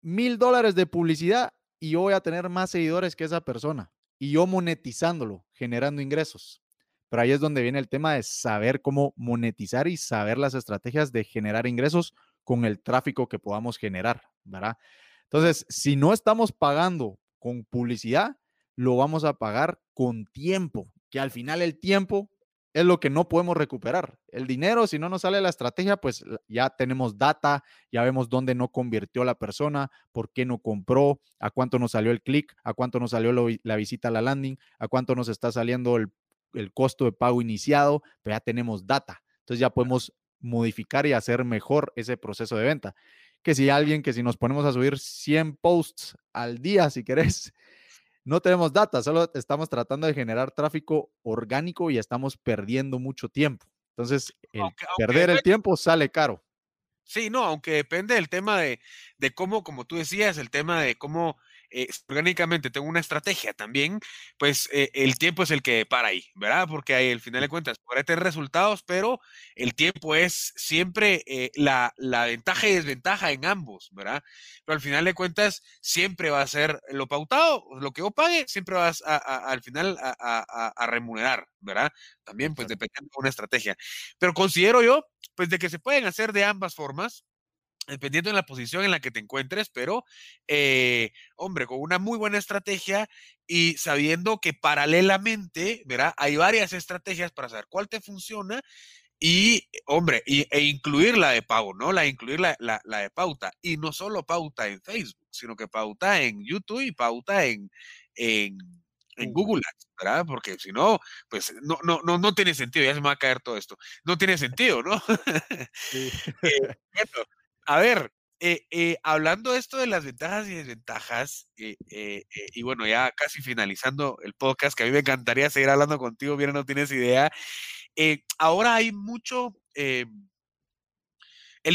Speaker 1: mil dólares de publicidad y yo voy a tener más seguidores que esa persona y yo monetizándolo, generando ingresos. Pero ahí es donde viene el tema de saber cómo monetizar y saber las estrategias de generar ingresos con el tráfico que podamos generar, ¿verdad? Entonces, si no estamos pagando con publicidad, lo vamos a pagar con tiempo, que al final el tiempo es lo que no podemos recuperar. El dinero, si no nos sale la estrategia, pues ya tenemos data, ya vemos dónde no convirtió la persona, por qué no compró, a cuánto nos salió el clic, a cuánto nos salió la visita a la landing, a cuánto nos está saliendo el, el costo de pago iniciado, pero ya tenemos data. Entonces ya podemos modificar y hacer mejor ese proceso de venta que si alguien, que si nos ponemos a subir 100 posts al día, si querés, no tenemos data, solo estamos tratando de generar tráfico orgánico y estamos perdiendo mucho tiempo. Entonces, el perder el tiempo sale caro.
Speaker 2: Sí, no, aunque depende del tema de, de, cómo, como tú decías, el tema de cómo eh, orgánicamente tengo una estrategia también, pues eh, el tiempo es el que para ahí, ¿verdad? Porque ahí al final de cuentas podré tener resultados, pero el tiempo es siempre eh, la, ventaja y desventaja en ambos, ¿verdad? Pero al final de cuentas siempre va a ser lo pautado, lo que yo pague, siempre vas a, al final a, remunerar, ¿verdad? También pues dependiendo de una estrategia. Pero considero yo, pues de que se pueden hacer de ambas formas dependiendo de la posición en la que te encuentres, pero, eh, hombre, con una muy buena estrategia y sabiendo que paralelamente, ¿verdad? Hay varias estrategias para saber cuál te funciona y, hombre, e incluir la de pago, ¿no? La incluir la, de pauta. Y no solo pauta en Facebook, sino que pauta en YouTube y pauta en, en, Google ¿verdad? Porque si no, pues no, no, no, no tiene sentido, ya se me va a caer todo esto. No tiene sentido, ¿no? Sí. Eh, a ver, eh, eh, hablando esto de las ventajas y desventajas, eh, y bueno, ya casi finalizando el podcast, que a mí me encantaría seguir hablando contigo, bien, no tienes idea. ahora hay mucho, el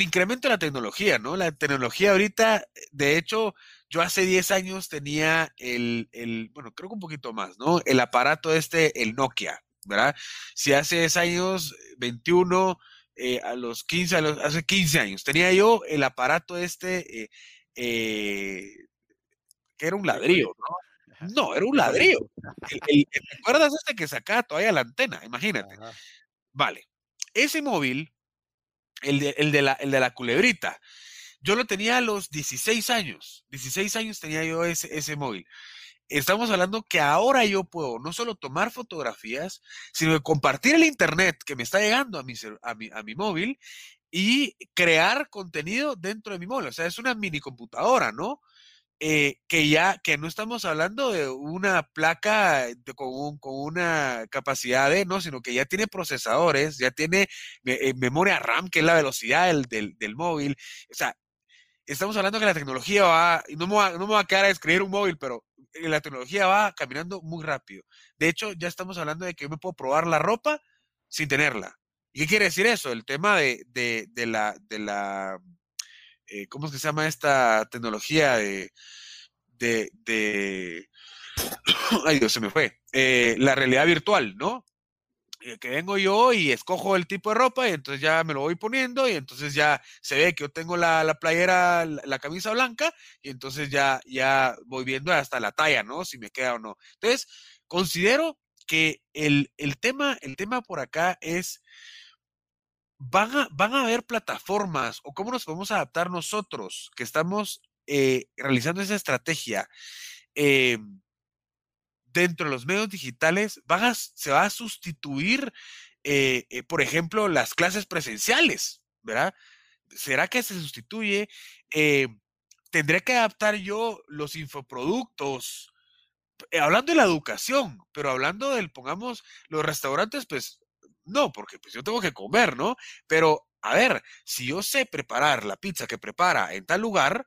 Speaker 2: incremento de la tecnología, ¿no? La tecnología ahorita, de hecho, yo hace 10 años tenía el, el, bueno, creo que un poquito más, ¿no? El aparato este, el Nokia, ¿verdad? Si hace 10 años, 21, eh, a los 15, a los, hace 15 años, tenía yo el aparato este, eh, eh, que era un ladrillo, ¿no? No, era un ladrillo. ¿Te acuerdas este que sacaba todavía la antena? Imagínate. Vale. Ese móvil, el de, el de, la, el de la culebrita, yo lo tenía a los 16 años. 16 años tenía yo ese, ese móvil estamos hablando que ahora yo puedo no solo tomar fotografías, sino compartir el internet que me está llegando a mi, a mi, a mi móvil y crear contenido dentro de mi móvil. O sea, es una mini computadora, ¿no? Eh, que ya, que no estamos hablando de una placa con, con, una capacidad de, no, sino que ya tiene procesadores, ya tiene eh, memoria RAM, que es la velocidad del, del, del móvil. O sea, estamos hablando que la tecnología va, no me va, no me va a quedar a escribir un móvil, pero eh, la tecnología va caminando muy rápido. De hecho, ya estamos hablando de que yo me puedo probar la ropa sin tenerla. ¿Y qué quiere decir eso? El tema de, de, de la, de la eh, ¿cómo es que se llama esta tecnología de, de, de ay Dios, se me fue, eh, la realidad virtual, ¿no? Que vengo yo y escojo el tipo de ropa y entonces ya me lo voy poniendo y entonces ya se ve que yo tengo la, la playera, la, camisa blanca y entonces ya, ya voy viendo hasta la talla, ¿no? Si me queda o no. Entonces, considero que el, el tema, el tema por acá es, van a, van a haber plataformas o cómo nos podemos adaptar nosotros que estamos eh, realizando esa estrategia. Eh, dentro de los medios digitales se va a sustituir, eh, eh, por ejemplo, las clases presenciales, ¿verdad? ¿Será que se sustituye? Eh, ¿Tendré que adaptar yo los infoproductos? hablando de la educación, pero hablando del, pongamos, los restaurantes, pues no, porque pues yo tengo que comer, ¿no? Pero, a ver, si yo sé preparar la pizza que prepara en tal lugar,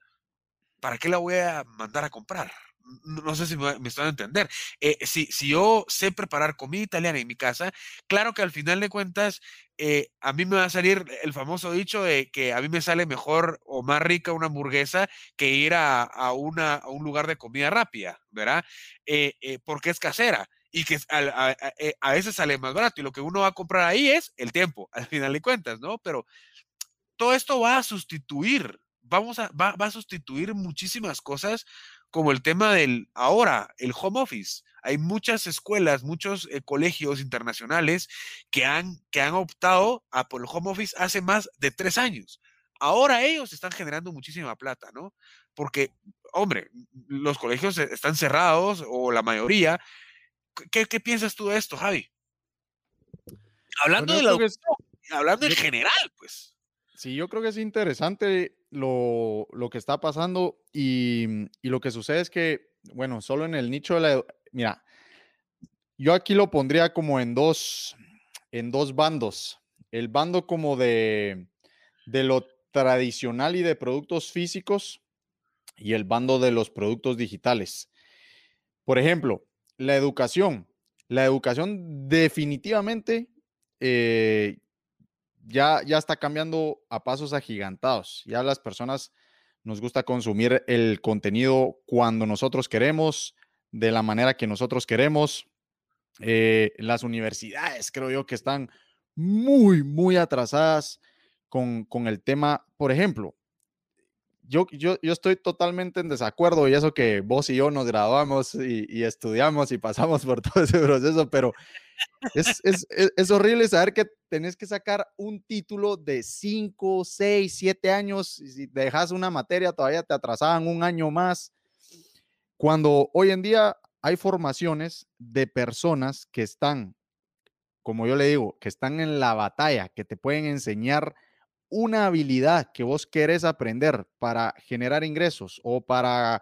Speaker 2: ¿para qué la voy a mandar a comprar? No sé si me, me están a entender. Eh, si, si, yo sé preparar comida italiana en mi casa, claro que al final de cuentas, eh, a mí me va a salir el famoso dicho de que a mí me sale mejor o más rica una hamburguesa que ir a, a, una, a un lugar de comida rápida, ¿verdad? Eh, porque es casera y que a, a, veces sale más barato y lo que uno va a comprar ahí es el tiempo, al final de cuentas, ¿no? Pero todo esto va a sustituir, vamos a, va, va a sustituir muchísimas cosas como el tema del ahora, el home office. Hay muchas escuelas, muchos eh, colegios internacionales que han, que han optado a por el home office hace más de tres años. Ahora ellos están generando muchísima plata, ¿no? Porque, hombre, los colegios e, están cerrados o la mayoría. ¿Qué, qué piensas tú de esto, Javi? Hablando de la hablando en general, pues.
Speaker 1: Sí, yo creo que es interesante lo, que está pasando y, lo que sucede es que, bueno, solo en el nicho de la... Mira, yo aquí lo pondría como en dos, en dos bandos. El bando como de, de lo tradicional y de productos físicos y el bando de los productos digitales. Por ejemplo, la educación. La educación definitivamente eh, ya, ya está cambiando a pasos agigantados. Ya las personas nos gusta consumir el contenido cuando nosotros queremos, de la manera que nosotros queremos. Eh, las universidades creo yo que están muy, muy atrasadas con, con el tema, por ejemplo, yo, yo, yo, estoy totalmente en desacuerdo y eso que vos y yo nos graduamos y, y estudiamos y pasamos por todo ese proceso, pero es, es, es, horrible saber que tenés que sacar un título de 5, 6, 7 años y si dejas una materia todavía te atrasaban un año más. Cuando hoy en día hay formaciones de personas que están, como yo le digo, que están en la batalla, que te pueden enseñar una habilidad que vos querés aprender para generar ingresos o para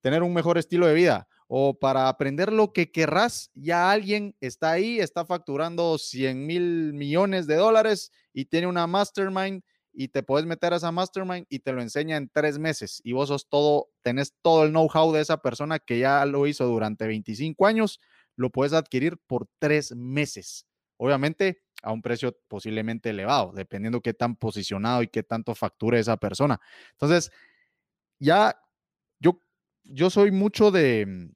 Speaker 1: tener un mejor estilo de vida o para aprender lo que querrás, ya alguien está ahí, está facturando 100 mil millones de dólares y tiene una mastermind y te puedes meter a esa mastermind y te lo enseña en tres meses y vos sos todo, tenés todo el know-how de esa persona que ya lo hizo durante 25 años, lo puedes adquirir por tres meses. Obviamente a un precio posiblemente elevado, dependiendo qué tan posicionado y qué tanto facture esa persona. Entonces, ya yo, yo soy mucho de,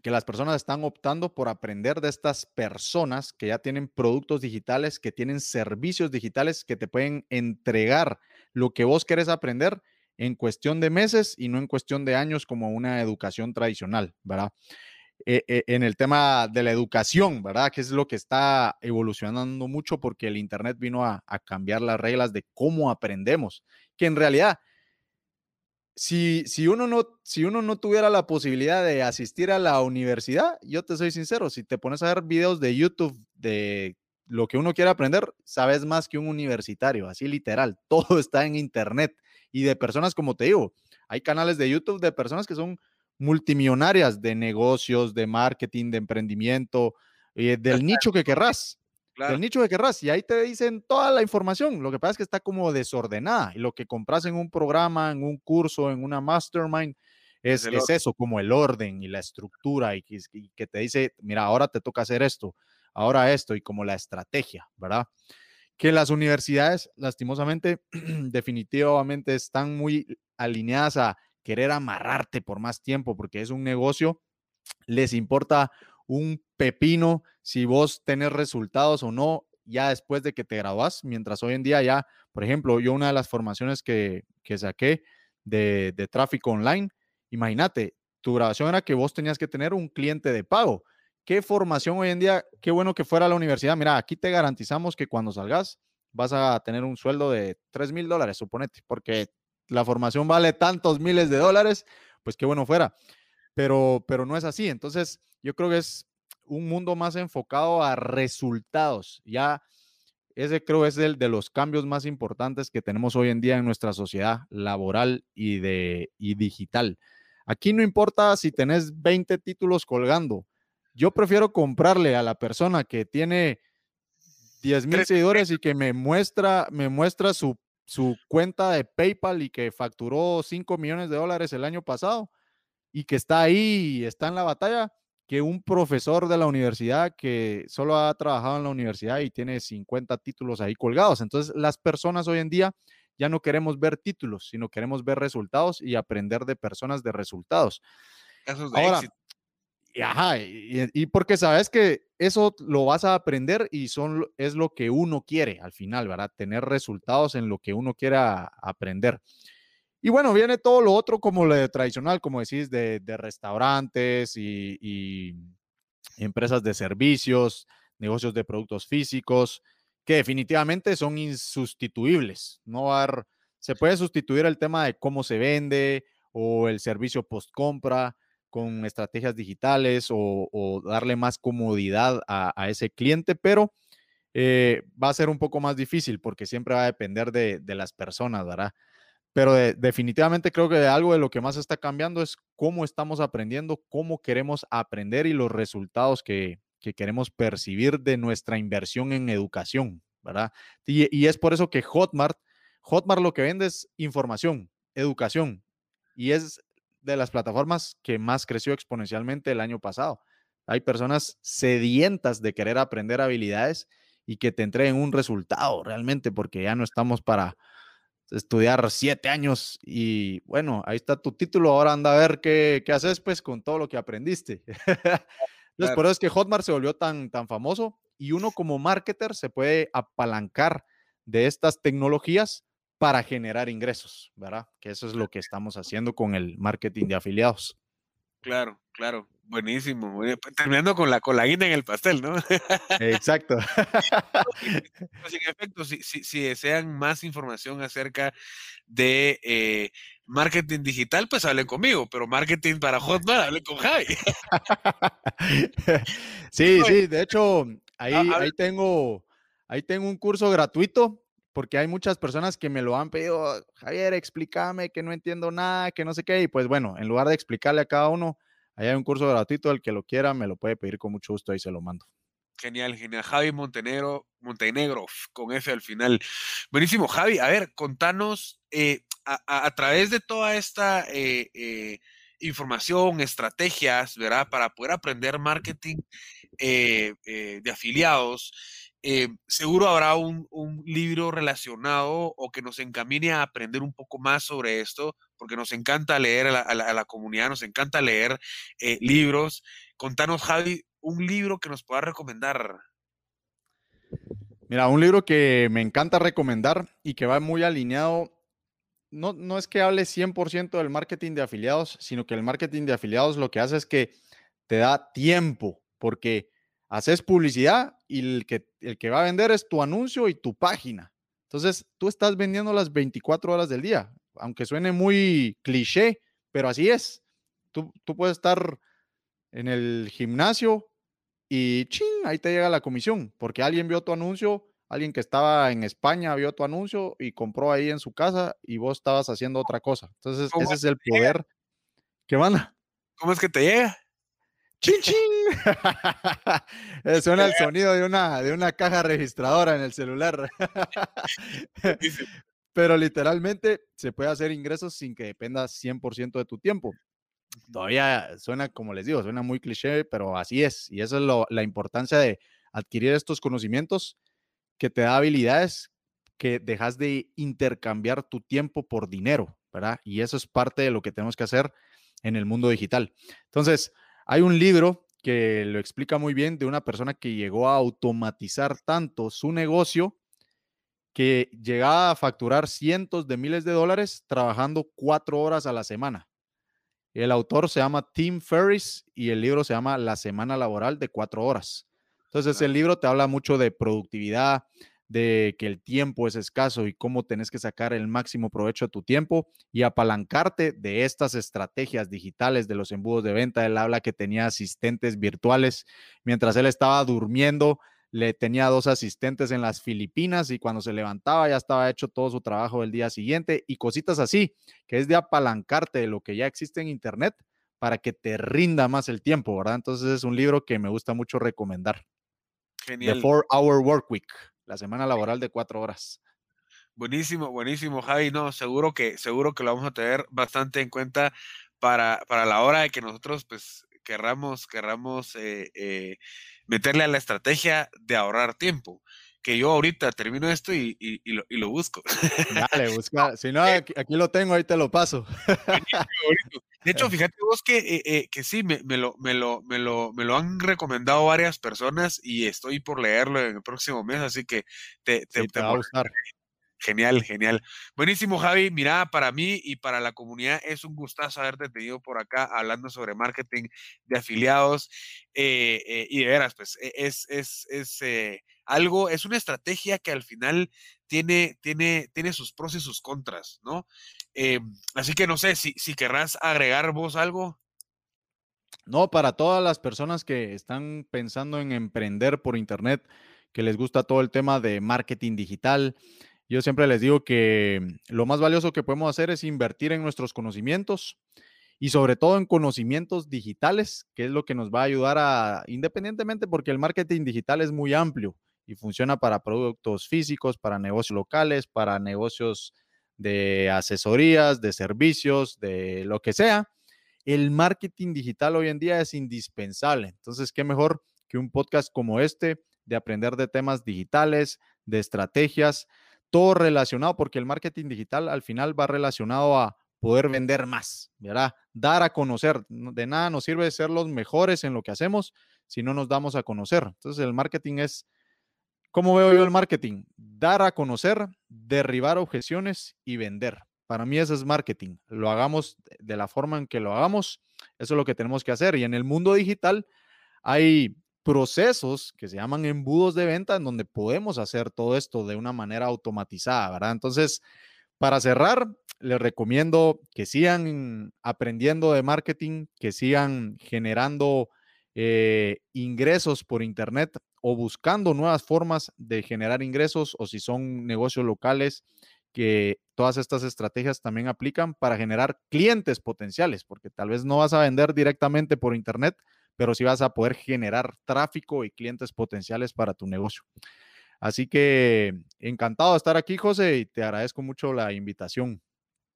Speaker 1: que las personas están optando por aprender de estas personas que ya tienen productos digitales, que tienen servicios digitales que te pueden entregar lo que vos querés aprender en cuestión de meses y no en cuestión de años como una educación tradicional, ¿verdad? Eh, eh, en el tema de la educación, ¿verdad? Que es lo que está evolucionando mucho porque el Internet vino a, a cambiar las reglas de cómo aprendemos, que en realidad si, si, uno no, si uno no tuviera la posibilidad de asistir a la universidad, yo te soy sincero, si te pones a ver videos de YouTube de lo que uno quiere aprender, sabes más que un universitario, así literal, todo está en Internet y de personas como te digo, hay canales de YouTube de personas que son multimillonarias de negocios, de marketing, de emprendimiento, eh, del nicho que querrás. El nicho que querrás. Y ahí te dicen toda la información. Lo que pasa es que está como desordenada. Y lo que compras en un programa, en un curso, en una mastermind, es, es, eso, como el orden y la estructura. Y que, te dice, mira, ahora te toca hacer esto, ahora esto, y como la estrategia, ¿verdad? Que las universidades, lastimosamente, definitivamente están muy alineadas a querer amarrarte por más tiempo, porque es un negocio, les importa un pepino si vos tenés resultados o no ya después de que te gradúas, mientras hoy en día ya, por ejemplo, yo una de las formaciones que, que saqué de, de tráfico online, imagínate, tu grabación era que vos tenías que tener un cliente de pago. ¿Qué formación hoy en día? Qué bueno que fuera a la universidad. Mira, aquí te garantizamos que cuando salgas vas a tener un sueldo de 3 mil dólares, suponete, porque la formación vale tantos miles de dólares, pues qué bueno fuera. Pero, pero no es así. Entonces, yo creo que es un mundo más enfocado a resultados. Ya ese creo es el de los cambios más importantes que tenemos hoy en día en nuestra sociedad laboral y, de, y digital. Aquí no importa si tenés 20 títulos colgando. Yo prefiero comprarle a la persona que tiene 10 mil seguidores y que me muestra, me muestra su, su cuenta de PayPal y que facturó 5 millones de dólares el año pasado y que está ahí, está en la batalla, que un profesor de la universidad que solo ha trabajado en la universidad y tiene 50 títulos ahí colgados. Entonces, las personas hoy en día ya no queremos ver títulos, sino queremos ver resultados y aprender de personas de resultados.
Speaker 2: Casos de éxito.
Speaker 1: Y, ajá, y, porque sabes que eso lo vas a aprender y son, es lo que uno quiere al final, ¿verdad? Tener resultados en lo que uno quiera aprender. Y bueno, viene todo lo otro como lo de tradicional, como decís, de, restaurantes y, empresas de servicios, negocios de productos físicos, que definitivamente son insustituibles. No va se puede sustituir el tema de cómo se vende o el servicio post compra con estrategias digitales o, darle más comodidad a, ese cliente, pero eh, va a ser un poco más difícil porque siempre va a depender de, de las personas, ¿verdad? Pero definitivamente creo que algo de lo que más está cambiando es cómo estamos aprendiendo, cómo queremos aprender y los resultados que, queremos percibir de nuestra inversión en educación, ¿verdad? Y, es por eso que Hotmart, Hotmart lo que vende es información, educación, y es de las plataformas que más creció exponencialmente el año pasado. Hay personas sedientas de querer aprender habilidades y que te entreguen un resultado realmente, porque ya no estamos para estudiar siete años y bueno, ahí está tu título, ahora anda a ver qué, qué haces pues con todo lo que aprendiste. Entonces, por eso es que Hotmart se volvió tan, tan famoso y uno como marketer se puede apalancar de estas tecnologías para generar ingresos, ¿verdad? Que eso es lo que estamos haciendo con el marketing de afiliados.
Speaker 2: Claro, claro. Buenísimo. Pues, terminando con la, con en el pastel, ¿no?
Speaker 1: Exacto.
Speaker 2: Pues, en efecto, si, desean más información acerca de eh, marketing digital, pues hablen conmigo, pero marketing para Hotmart, hablen con Javi.
Speaker 1: sí, sí, de hecho, ahí, ahí, tengo, ahí tengo un curso gratuito porque hay muchas personas que me lo han pedido, Javier, explícame que no entiendo nada, que no sé qué, y pues bueno, en lugar de explicarle a cada uno, Ahí hay un curso gratuito, el que lo quiera me lo puede pedir con mucho gusto, ahí se lo mando.
Speaker 2: Genial, genial. Javi Montenegro, Montenegro, con F al final. Buenísimo, Javi. A ver, contanos eh, a, través de toda esta eh, eh, información, estrategias, ¿verdad? Para poder aprender marketing de afiliados. Seguro habrá un, libro relacionado o que nos encamine a aprender un poco más sobre esto, porque nos encanta leer a la, comunidad, nos encanta leer eh, libros. Contanos, Javi, un libro que nos pueda recomendar.
Speaker 1: Mira, un libro que me encanta recomendar y que va muy alineado, no, no es que hable 100% del marketing de afiliados, sino que el marketing de afiliados lo que hace es que te da tiempo, porque haces publicidad y el que, el que va a vender es tu anuncio y tu página. Entonces, tú estás vendiendo las 24 horas del día aunque suene muy cliché, pero así es. Tú, puedes estar en el gimnasio y ching, ahí te llega la comisión, porque alguien vio tu anuncio, alguien que estaba en España vio tu anuncio y compró ahí en su casa y vos estabas haciendo otra cosa. Entonces, ese es el poder que manda.
Speaker 2: ¿Cómo es que te llega?
Speaker 1: ¡Chin, chin! Suena el sonido de una, de una caja registradora en el celular. pero literalmente se puede hacer ingresos sin que dependa 100% de tu tiempo. Todavía suena, como les digo, suena muy cliché, pero así es. Y esa es la importancia de adquirir estos conocimientos que te da habilidades que dejas de intercambiar tu tiempo por dinero, ¿verdad? Y eso es parte de lo que tenemos que hacer en el mundo digital. Entonces, hay un libro que lo explica muy bien de una persona que llegó a automatizar tanto su negocio que llegaba a facturar cientos de miles de dólares trabajando cuatro horas a la semana. El autor se llama Tim Ferris y el libro se llama La semana laboral de cuatro horas. Entonces, el libro te habla mucho de productividad, de que el tiempo es escaso y cómo tenés que sacar el máximo provecho de tu tiempo y apalancarte de estas estrategias digitales de los embudos de venta. Él habla que tenía asistentes virtuales mientras él estaba durmiendo le tenía dos asistentes en las Filipinas y cuando se levantaba ya estaba hecho todo su trabajo del día siguiente y cositas así, que es de apalancarte de lo que ya existe en Internet para que te rinda más el tiempo, ¿verdad? Entonces es un libro que me gusta mucho recomendar. Genial. The Four Hour Work Week, la semana laboral de cuatro horas.
Speaker 2: Buenísimo, buenísimo, Javi. No, seguro que, seguro que lo vamos a tener bastante en cuenta para, para la hora de que nosotros, pues, querramos, querramos eh, eh, meterle a la estrategia de ahorrar tiempo. Que yo ahorita termino esto y, lo, busco.
Speaker 1: Dale, busca. Si no, aquí, lo tengo, ahí te lo paso.
Speaker 2: De hecho, fíjate vos que, eh, que sí, me, lo, me, lo, me, lo, me lo han recomendado varias personas y estoy por leerlo en el próximo mes, así que te, te,
Speaker 1: va a gustar.
Speaker 2: Genial, genial. Buenísimo, Javi. Mira, para mí y para la comunidad es un gustazo haberte tenido por acá hablando sobre marketing de afiliados. Eh, eh, y de veras, pues e, es, es, es eh, algo, es una estrategia que al final tiene, tiene, tiene sus pros y sus contras, ¿no? así que no sé si, si querrás agregar vos algo.
Speaker 1: No, para todas las personas que están pensando en emprender por Internet, que les gusta todo el tema de marketing digital, yo siempre les digo que lo más valioso que podemos hacer es invertir en nuestros conocimientos y sobre todo en conocimientos digitales, que es lo que nos va a ayudar a, independientemente porque el marketing digital es muy amplio y funciona para productos físicos, para negocios locales, para negocios de asesorías, de servicios, de lo que sea. El marketing digital hoy en día es indispensable. Entonces, ¿qué mejor que un podcast como este de aprender de temas digitales, de estrategias? todo relacionado, porque el marketing digital al final va relacionado a poder vender más, ¿verdad? Dar a conocer. De nada nos sirve ser los mejores en lo que hacemos si no nos damos a conocer. Entonces el marketing es, ¿cómo veo yo el marketing? Dar a conocer, derribar objeciones y vender. Para mí eso es marketing. Lo hagamos de la forma en que lo hagamos. Eso es lo que tenemos que hacer. Y en el mundo digital hay procesos que se llaman embudos de venta en donde podemos hacer todo esto de una manera automatizada, ¿verdad? Entonces, para cerrar, les recomiendo que sigan aprendiendo de marketing, que sigan generando eh, ingresos por Internet o buscando nuevas formas de generar ingresos o si son negocios locales, que todas estas estrategias también aplican para generar clientes potenciales, porque tal vez no vas a vender directamente por Internet, pero sí vas a poder generar tráfico y clientes potenciales para tu negocio. Así que encantado de estar aquí, José, y te agradezco mucho la invitación.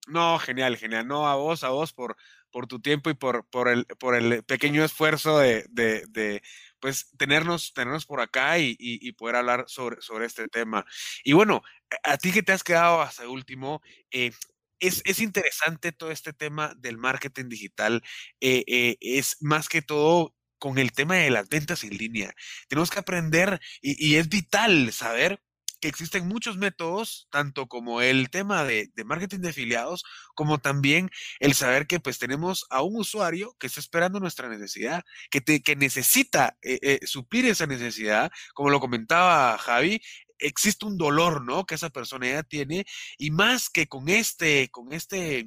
Speaker 2: No, genial, genial. No, a vos, a vos por, por tu tiempo y por, por, el, por el pequeño esfuerzo de, de, pues, tenernos, tenernos por acá y, y, poder hablar sobre, sobre este tema. Y bueno, a ti que te has quedado hasta último, eh, es, es, interesante todo este tema del marketing digital. Eh, eh, es más que todo con el tema de las ventas en línea. Tenemos que aprender y, es vital saber existen muchos métodos, tanto como el tema de, marketing de afiliados, como también el saber que pues tenemos a un usuario que está esperando nuestra necesidad, que, que necesita eh, eh, suplir esa necesidad, como lo comentaba Javi, existe un dolor, ¿no? Que esa persona ya tiene y más que con este, con este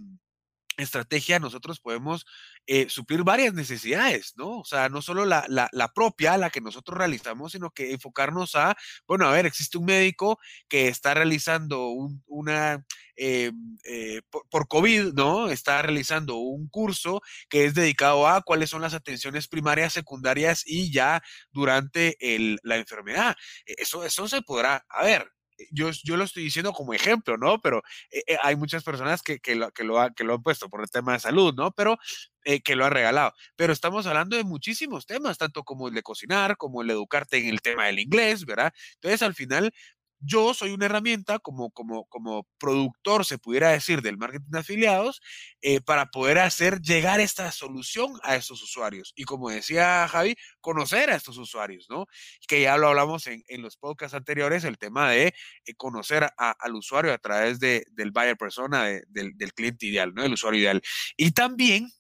Speaker 2: estrategia nosotros podemos eh, suplir varias necesidades, ¿no? O sea, no solo la, la, propia, la que nosotros realizamos, sino que enfocarnos a, bueno, a ver, existe un médico que está realizando una, eh, eh, por, COVID, ¿no? Está realizando un curso que es dedicado a cuáles son las atenciones primarias, secundarias y ya durante el, la enfermedad. Eso, eso se podrá, a ver, yo, yo lo estoy diciendo como ejemplo, ¿no? Pero eh, eh, hay muchas personas que, que, lo, que, lo que lo han puesto por el tema de salud, ¿no? Pero eh, que lo han regalado. Pero estamos hablando de muchísimos temas, tanto como el de cocinar, como el de educarte en el tema del inglés, ¿verdad? Entonces, al final, yo soy una herramienta como, como, como productor, se pudiera decir, del marketing de afiliados, eh, para poder hacer llegar esta solución a estos usuarios. Y como decía Javi, conocer a estos usuarios, ¿no? Que ya lo hablamos en, en los podcasts anteriores, el tema de eh, conocer al usuario a través de, del buyer persona, del, del cliente ideal, ¿no? El usuario ideal. Y también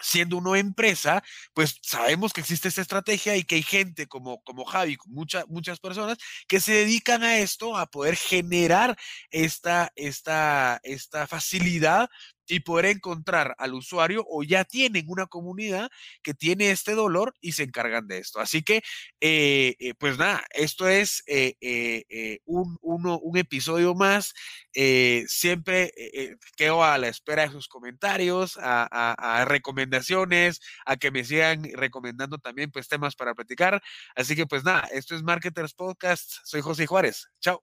Speaker 2: siendo una empresa, pues sabemos que existe esta estrategia y que hay gente como, como Javi, muchas muchas personas que se dedican a esto, a poder generar esta, esta, esta facilidad y poder encontrar al usuario o ya tienen una comunidad que tiene este dolor y se encargan de esto. Así que, eh, eh, pues nada, esto es eh, un, uno, un, episodio más. siempre quedo a la espera de sus comentarios, a, recomendaciones, a que me sigan recomendando también pues temas para platicar. Así que pues nada, esto es Marketers Podcast. Soy José Juárez. Chao.